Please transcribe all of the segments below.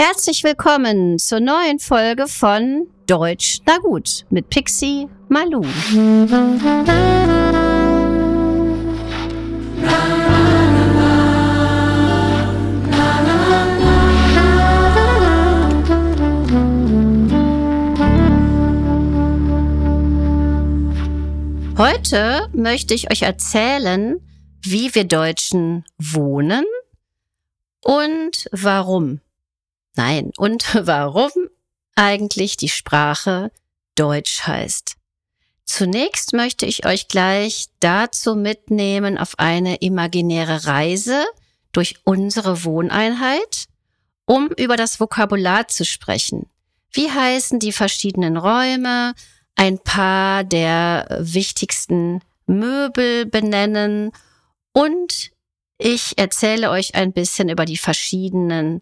Herzlich willkommen zur neuen Folge von Deutsch na gut mit Pixie Malu. Heute möchte ich euch erzählen, wie wir Deutschen wohnen und warum. Nein, und warum eigentlich die Sprache Deutsch heißt. Zunächst möchte ich euch gleich dazu mitnehmen auf eine imaginäre Reise durch unsere Wohneinheit, um über das Vokabular zu sprechen. Wie heißen die verschiedenen Räume? Ein paar der wichtigsten Möbel benennen und ich erzähle euch ein bisschen über die verschiedenen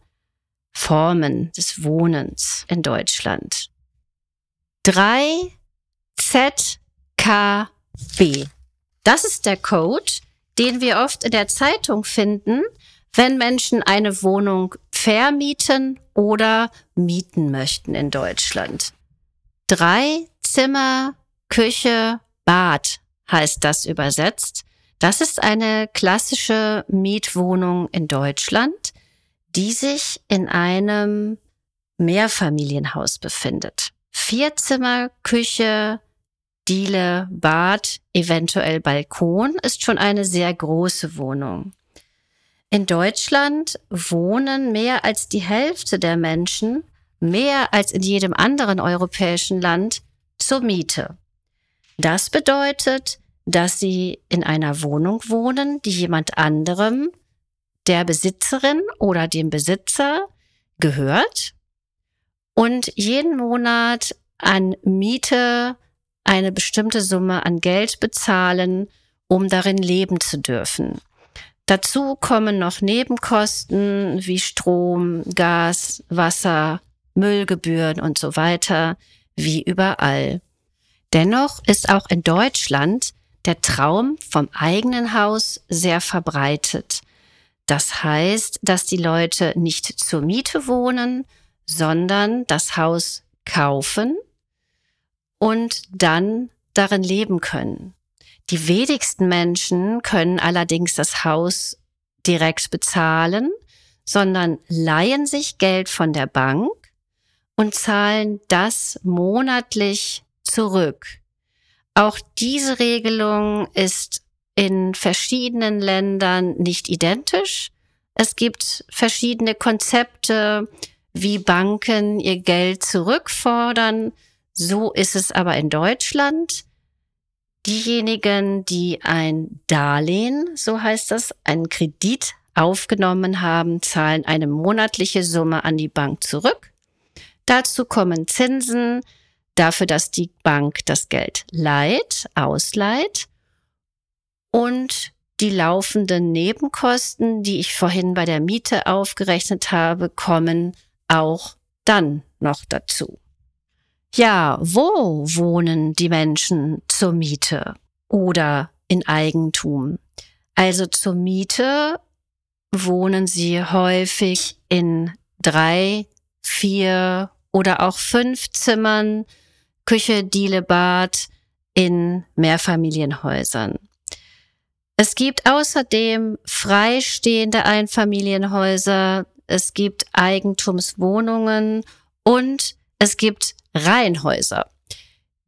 Formen des Wohnens in Deutschland. 3 ZKB. Das ist der Code, den wir oft in der Zeitung finden, wenn Menschen eine Wohnung vermieten oder mieten möchten in Deutschland. Drei Zimmer, Küche, Bad heißt das übersetzt. Das ist eine klassische Mietwohnung in Deutschland die sich in einem Mehrfamilienhaus befindet. Vier Zimmer, Küche, Diele, Bad, eventuell Balkon ist schon eine sehr große Wohnung. In Deutschland wohnen mehr als die Hälfte der Menschen, mehr als in jedem anderen europäischen Land, zur Miete. Das bedeutet, dass sie in einer Wohnung wohnen, die jemand anderem der Besitzerin oder dem Besitzer gehört und jeden Monat an Miete eine bestimmte Summe an Geld bezahlen, um darin leben zu dürfen. Dazu kommen noch Nebenkosten wie Strom, Gas, Wasser, Müllgebühren und so weiter, wie überall. Dennoch ist auch in Deutschland der Traum vom eigenen Haus sehr verbreitet. Das heißt, dass die Leute nicht zur Miete wohnen, sondern das Haus kaufen und dann darin leben können. Die wenigsten Menschen können allerdings das Haus direkt bezahlen, sondern leihen sich Geld von der Bank und zahlen das monatlich zurück. Auch diese Regelung ist in verschiedenen Ländern nicht identisch. Es gibt verschiedene Konzepte, wie Banken ihr Geld zurückfordern. So ist es aber in Deutschland. Diejenigen, die ein Darlehen, so heißt das, einen Kredit aufgenommen haben, zahlen eine monatliche Summe an die Bank zurück. Dazu kommen Zinsen dafür, dass die Bank das Geld leiht, ausleiht und die laufenden Nebenkosten, die ich vorhin bei der Miete aufgerechnet habe, kommen auch dann noch dazu. Ja, wo wohnen die Menschen zur Miete oder in Eigentum? Also zur Miete wohnen sie häufig in drei, vier oder auch fünf Zimmern, Küche, Diele, Bad in Mehrfamilienhäusern. Es gibt außerdem freistehende Einfamilienhäuser, es gibt Eigentumswohnungen und es gibt Reihenhäuser.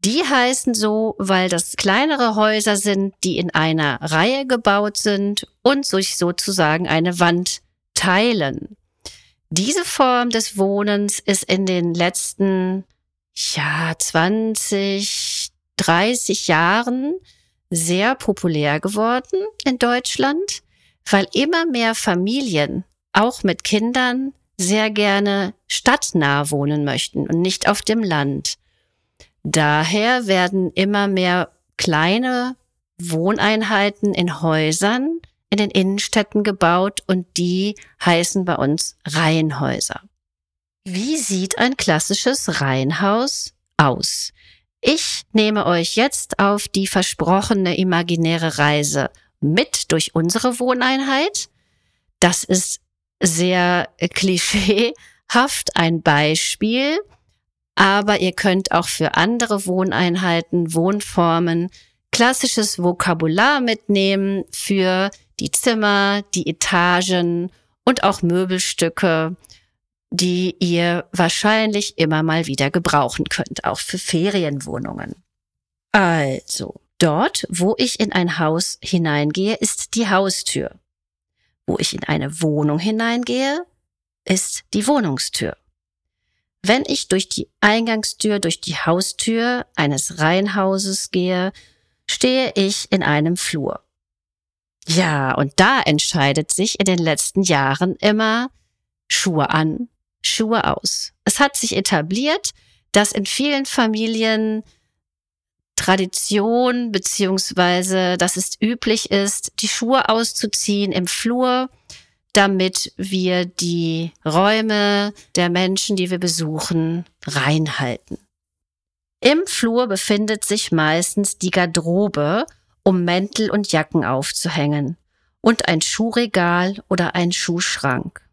Die heißen so, weil das kleinere Häuser sind, die in einer Reihe gebaut sind und sich sozusagen eine Wand teilen. Diese Form des Wohnens ist in den letzten, ja, 20, 30 Jahren sehr populär geworden in Deutschland, weil immer mehr Familien, auch mit Kindern, sehr gerne stadtnah wohnen möchten und nicht auf dem Land. Daher werden immer mehr kleine Wohneinheiten in Häusern in den Innenstädten gebaut und die heißen bei uns Reihenhäuser. Wie sieht ein klassisches Reihenhaus aus? Ich nehme euch jetzt auf die versprochene imaginäre Reise mit durch unsere Wohneinheit. Das ist sehr Klischee, beispielhaft ein Beispiel, aber ihr könnt auch für andere Wohneinheiten, Wohnformen klassisches Vokabular mitnehmen für die Zimmer, die Etagen und auch Möbelstücke, die ihr wahrscheinlich immer mal wieder gebrauchen könnt, auch für Ferienwohnungen. Also, dort, wo ich in ein Haus hineingehe, ist die Haustür. Wo ich in eine Wohnung hineingehe, ist die Wohnungstür. Wenn ich durch die Eingangstür, durch die Haustür eines Reihenhauses gehe, stehe ich in einem Flur. Ja, und da entscheidet sich in den letzten Jahren immer Schuhe an, Schuhe aus. Es hat sich etabliert, dass in vielen Familien Tradition beziehungsweise dass es üblich ist, die Schuhe auszuziehen im Flur, damit wir die Räume der Menschen, die wir besuchen, reinhalten. Im Flur befindet sich meistens die Garderobe, um Mäntel und Jacken aufzuhängen, und ein Schuhregal oder ein Schuhschrank.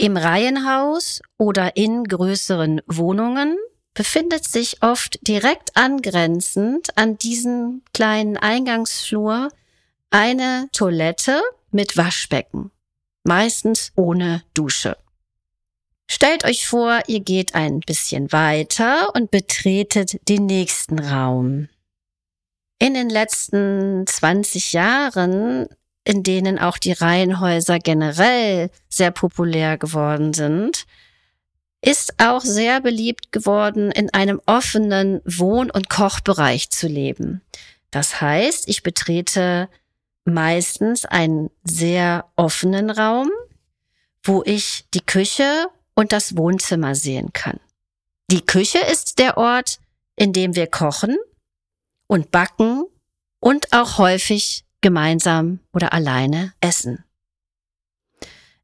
Im Reihenhaus oder in größeren Wohnungen befindet sich oft direkt angrenzend an diesen kleinen Eingangsflur eine Toilette mit Waschbecken, meistens ohne Dusche. Stellt euch vor, ihr geht ein bisschen weiter und betretet den nächsten Raum. In den letzten 20 Jahren, in denen auch die Reihenhäuser generell sehr populär geworden sind, ist auch sehr beliebt geworden, in einem offenen Wohn- und Kochbereich zu leben. Das heißt, ich betrete meistens einen sehr offenen Raum, wo ich die Küche und das Wohnzimmer sehen kann. Die Küche ist der Ort, in dem wir kochen und backen und auch häufig gemeinsam oder alleine essen.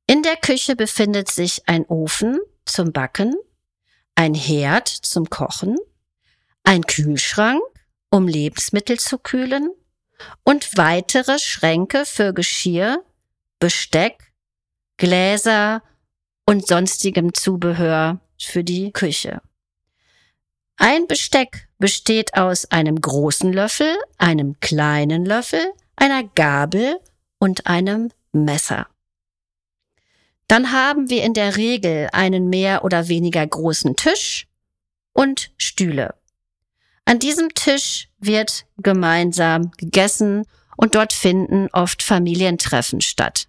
In der Küche befindet sich ein Ofen zum Backen, ein Herd zum Kochen, ein Kühlschrank, um Lebensmittel zu kühlen und weitere Schränke für Geschirr, Besteck, Gläser und sonstigem Zubehör für die Küche. Ein Besteck besteht aus einem großen Löffel, einem kleinen Löffel, einer Gabel und einem Messer. Dann haben wir in der Regel einen mehr oder weniger großen Tisch und Stühle. An diesem Tisch wird gemeinsam gegessen und dort finden oft Familientreffen statt.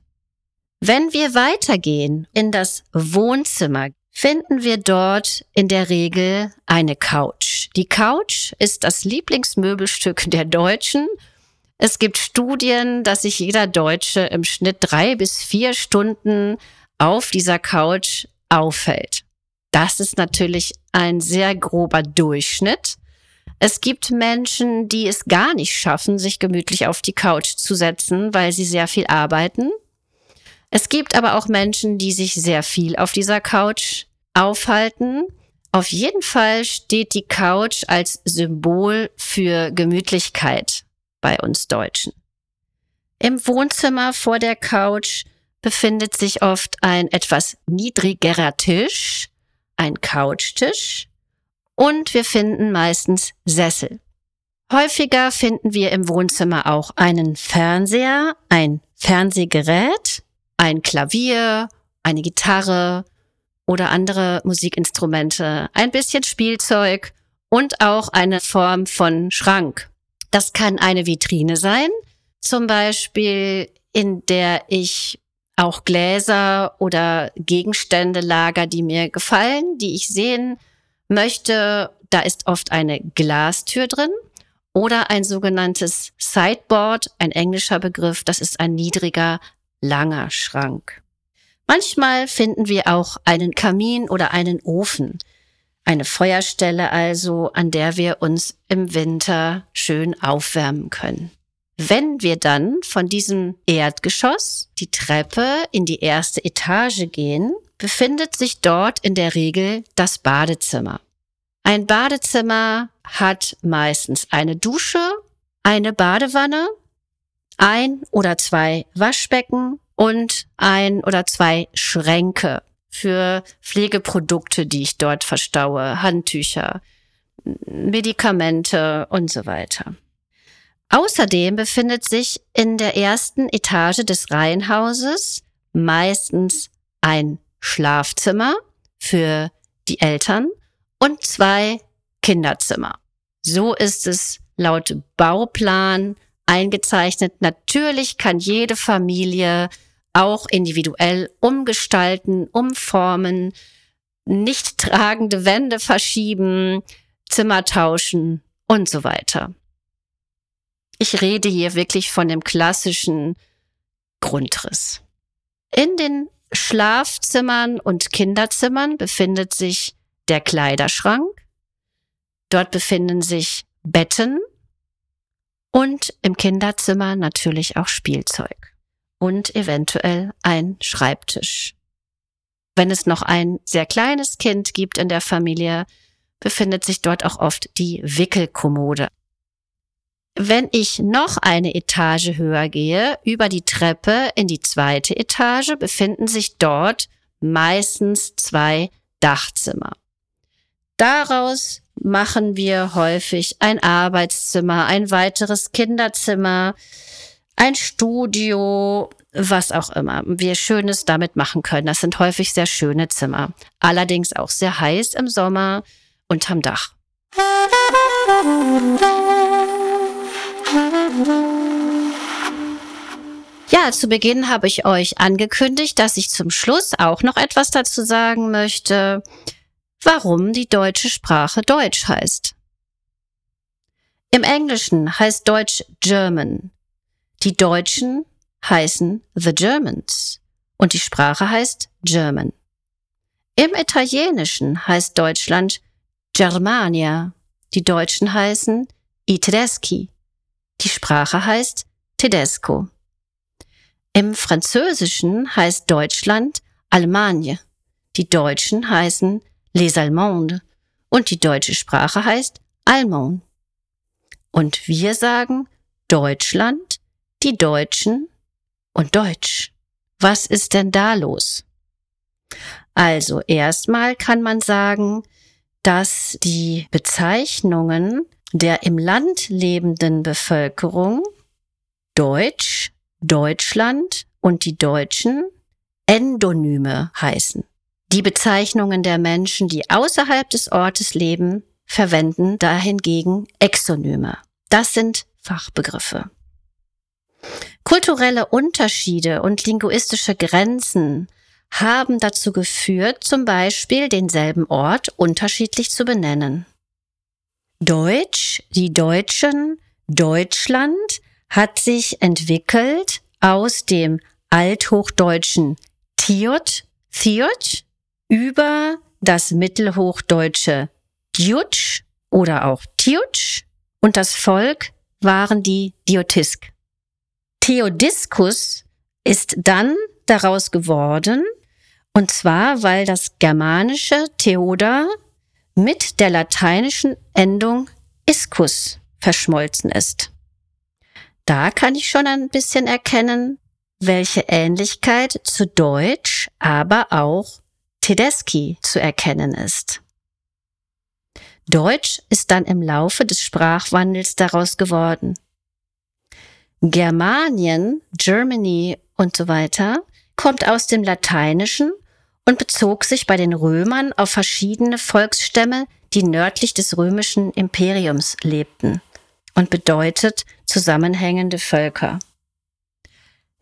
Wenn wir weitergehen in das Wohnzimmer, finden wir dort in der Regel eine Couch. Die Couch ist das Lieblingsmöbelstück der Deutschen. Es gibt Studien, dass sich jeder Deutsche im Schnitt drei bis vier Stunden auf dieser Couch auffällt. Das ist natürlich ein sehr grober Durchschnitt. Es gibt Menschen, die es gar nicht schaffen, sich gemütlich auf die Couch zu setzen, weil sie sehr viel arbeiten. Es gibt aber auch Menschen, die sich sehr viel auf dieser Couch aufhalten. Auf jeden Fall steht die Couch als Symbol für Gemütlichkeit bei uns Deutschen. Im Wohnzimmer vor der Couch befindet sich oft ein etwas niedrigerer Tisch, ein Couchtisch und wir finden meistens Sessel. Häufiger finden wir im Wohnzimmer auch einen Fernseher, ein Fernsehgerät, ein Klavier, eine Gitarre oder andere Musikinstrumente, ein bisschen Spielzeug und auch eine Form von Schrank. Das kann eine Vitrine sein, zum Beispiel in der ich auch Gläser oder Gegenstände lager, die mir gefallen, die ich sehen möchte. Da ist oft eine Glastür drin oder ein sogenanntes Sideboard, ein englischer Begriff. Das ist ein niedriger, langer Schrank. Manchmal finden wir auch einen Kamin oder einen Ofen. Eine Feuerstelle also, an der wir uns im Winter schön aufwärmen können. Wenn wir dann von diesem Erdgeschoss die Treppe in die erste Etage gehen, befindet sich dort in der Regel das Badezimmer. Ein Badezimmer hat meistens eine Dusche, eine Badewanne, ein oder zwei Waschbecken und ein oder zwei Schränke für Pflegeprodukte, die ich dort verstaue, Handtücher, Medikamente und so weiter. Außerdem befindet sich in der ersten Etage des Reihenhauses meistens ein Schlafzimmer für die Eltern und zwei Kinderzimmer. So ist es laut Bauplan eingezeichnet. Natürlich kann jede Familie auch individuell umgestalten, umformen, nicht tragende Wände verschieben, Zimmer tauschen und so weiter. Ich rede hier wirklich von dem klassischen Grundriss. In den Schlafzimmern und Kinderzimmern befindet sich der Kleiderschrank. Dort befinden sich Betten und im Kinderzimmer natürlich auch Spielzeug und eventuell ein Schreibtisch. Wenn es noch ein sehr kleines Kind gibt in der Familie, befindet sich dort auch oft die Wickelkommode. Wenn ich noch eine Etage höher gehe, über die Treppe in die zweite Etage, befinden sich dort meistens zwei Dachzimmer. Daraus machen wir häufig ein Arbeitszimmer, ein weiteres Kinderzimmer, ein Studio, was auch immer wir Schönes damit machen können. Das sind häufig sehr schöne Zimmer. Allerdings auch sehr heiß im Sommer unterm Dach. Ja, zu Beginn habe ich euch angekündigt, dass ich zum Schluss auch noch etwas dazu sagen möchte, warum die deutsche Sprache Deutsch heißt. Im Englischen heißt Deutsch German. Die Deutschen heißen The Germans und die Sprache heißt German. Im Italienischen heißt Deutschland Germania. Die Deutschen heißen I Tedeschi. Die Sprache heißt Tedesco. Im Französischen heißt Deutschland Allemagne. Die Deutschen heißen Les Allemandes und die deutsche Sprache heißt Allemand. Und wir sagen Deutschland, die Deutschen und Deutsch. Was ist denn da los? Also erstmal kann man sagen, dass die Bezeichnungen der im Land lebenden Bevölkerung Deutsch, Deutschland und die Deutschen Endonyme heißen. Die Bezeichnungen der Menschen, die außerhalb des Ortes leben, verwenden dahingegen Exonyme. Das sind Fachbegriffe. Kulturelle Unterschiede und linguistische Grenzen haben dazu geführt, zum Beispiel denselben Ort unterschiedlich zu benennen. Deutsch, die Deutschen, Deutschland hat sich entwickelt aus dem althochdeutschen Tiot, Thiot, über das mittelhochdeutsche Djutsch oder auch Tiutsch und das Volk waren die Diotisk. Theodiskus ist dann daraus geworden, und zwar, weil das germanische Theoda mit der lateinischen Endung iscus verschmolzen ist. Da kann ich schon ein bisschen erkennen, welche Ähnlichkeit zu Deutsch, aber auch Tedeschi zu erkennen ist. Deutsch ist dann im Laufe des Sprachwandels daraus geworden. Germanien, Germany und so weiter kommt aus dem Lateinischen und bezog sich bei den Römern auf verschiedene Volksstämme, die nördlich des römischen Imperiums lebten und bedeutet zusammenhängende Völker.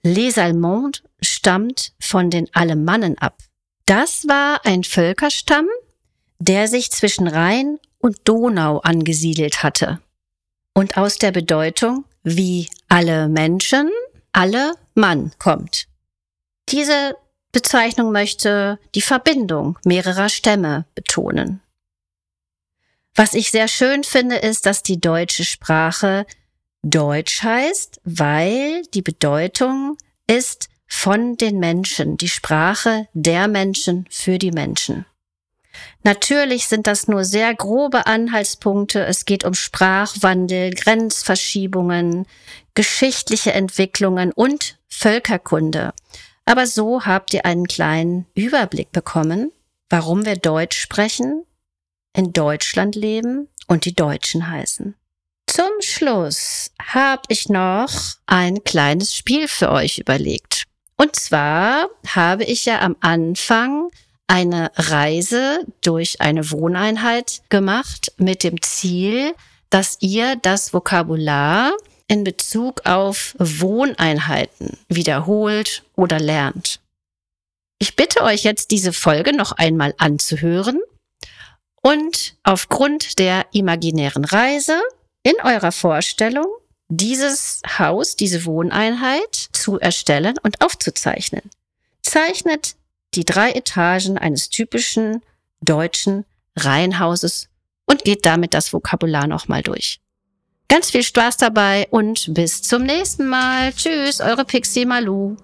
Les Allemands stammt von den Alemannen ab. Das war ein Völkerstamm, der sich zwischen Rhein und Donau angesiedelt hatte und aus der Bedeutung wie alle Menschen, alle Mann kommt. Diese Bezeichnung möchte die Verbindung mehrerer Stämme betonen. Was ich sehr schön finde, ist, dass die deutsche Sprache Deutsch heißt, weil die Bedeutung ist von den Menschen, die Sprache der Menschen für die Menschen. Natürlich sind das nur sehr grobe Anhaltspunkte. Es geht um Sprachwandel, Grenzverschiebungen, geschichtliche Entwicklungen und Völkerkunde. Aber so habt ihr einen kleinen Überblick bekommen, warum wir Deutsch sprechen, in Deutschland leben und die Deutschen heißen. Zum Schluss habe ich noch ein kleines Spiel für euch überlegt. Und zwar habe ich ja am Anfang eine Reise durch eine Wohneinheit gemacht mit dem Ziel, dass ihr das Vokabular in Bezug auf Wohneinheiten wiederholt oder lernt. Ich bitte euch jetzt, diese Folge noch einmal anzuhören und aufgrund der imaginären Reise in eurer Vorstellung dieses Haus, diese Wohneinheit zu erstellen und aufzuzeichnen. Zeichnet die drei Etagen eines typischen deutschen Reihenhauses und geht damit das Vokabular nochmal durch. Ganz viel Spaß dabei und bis zum nächsten Mal. Tschüss, eure Pixie Malu.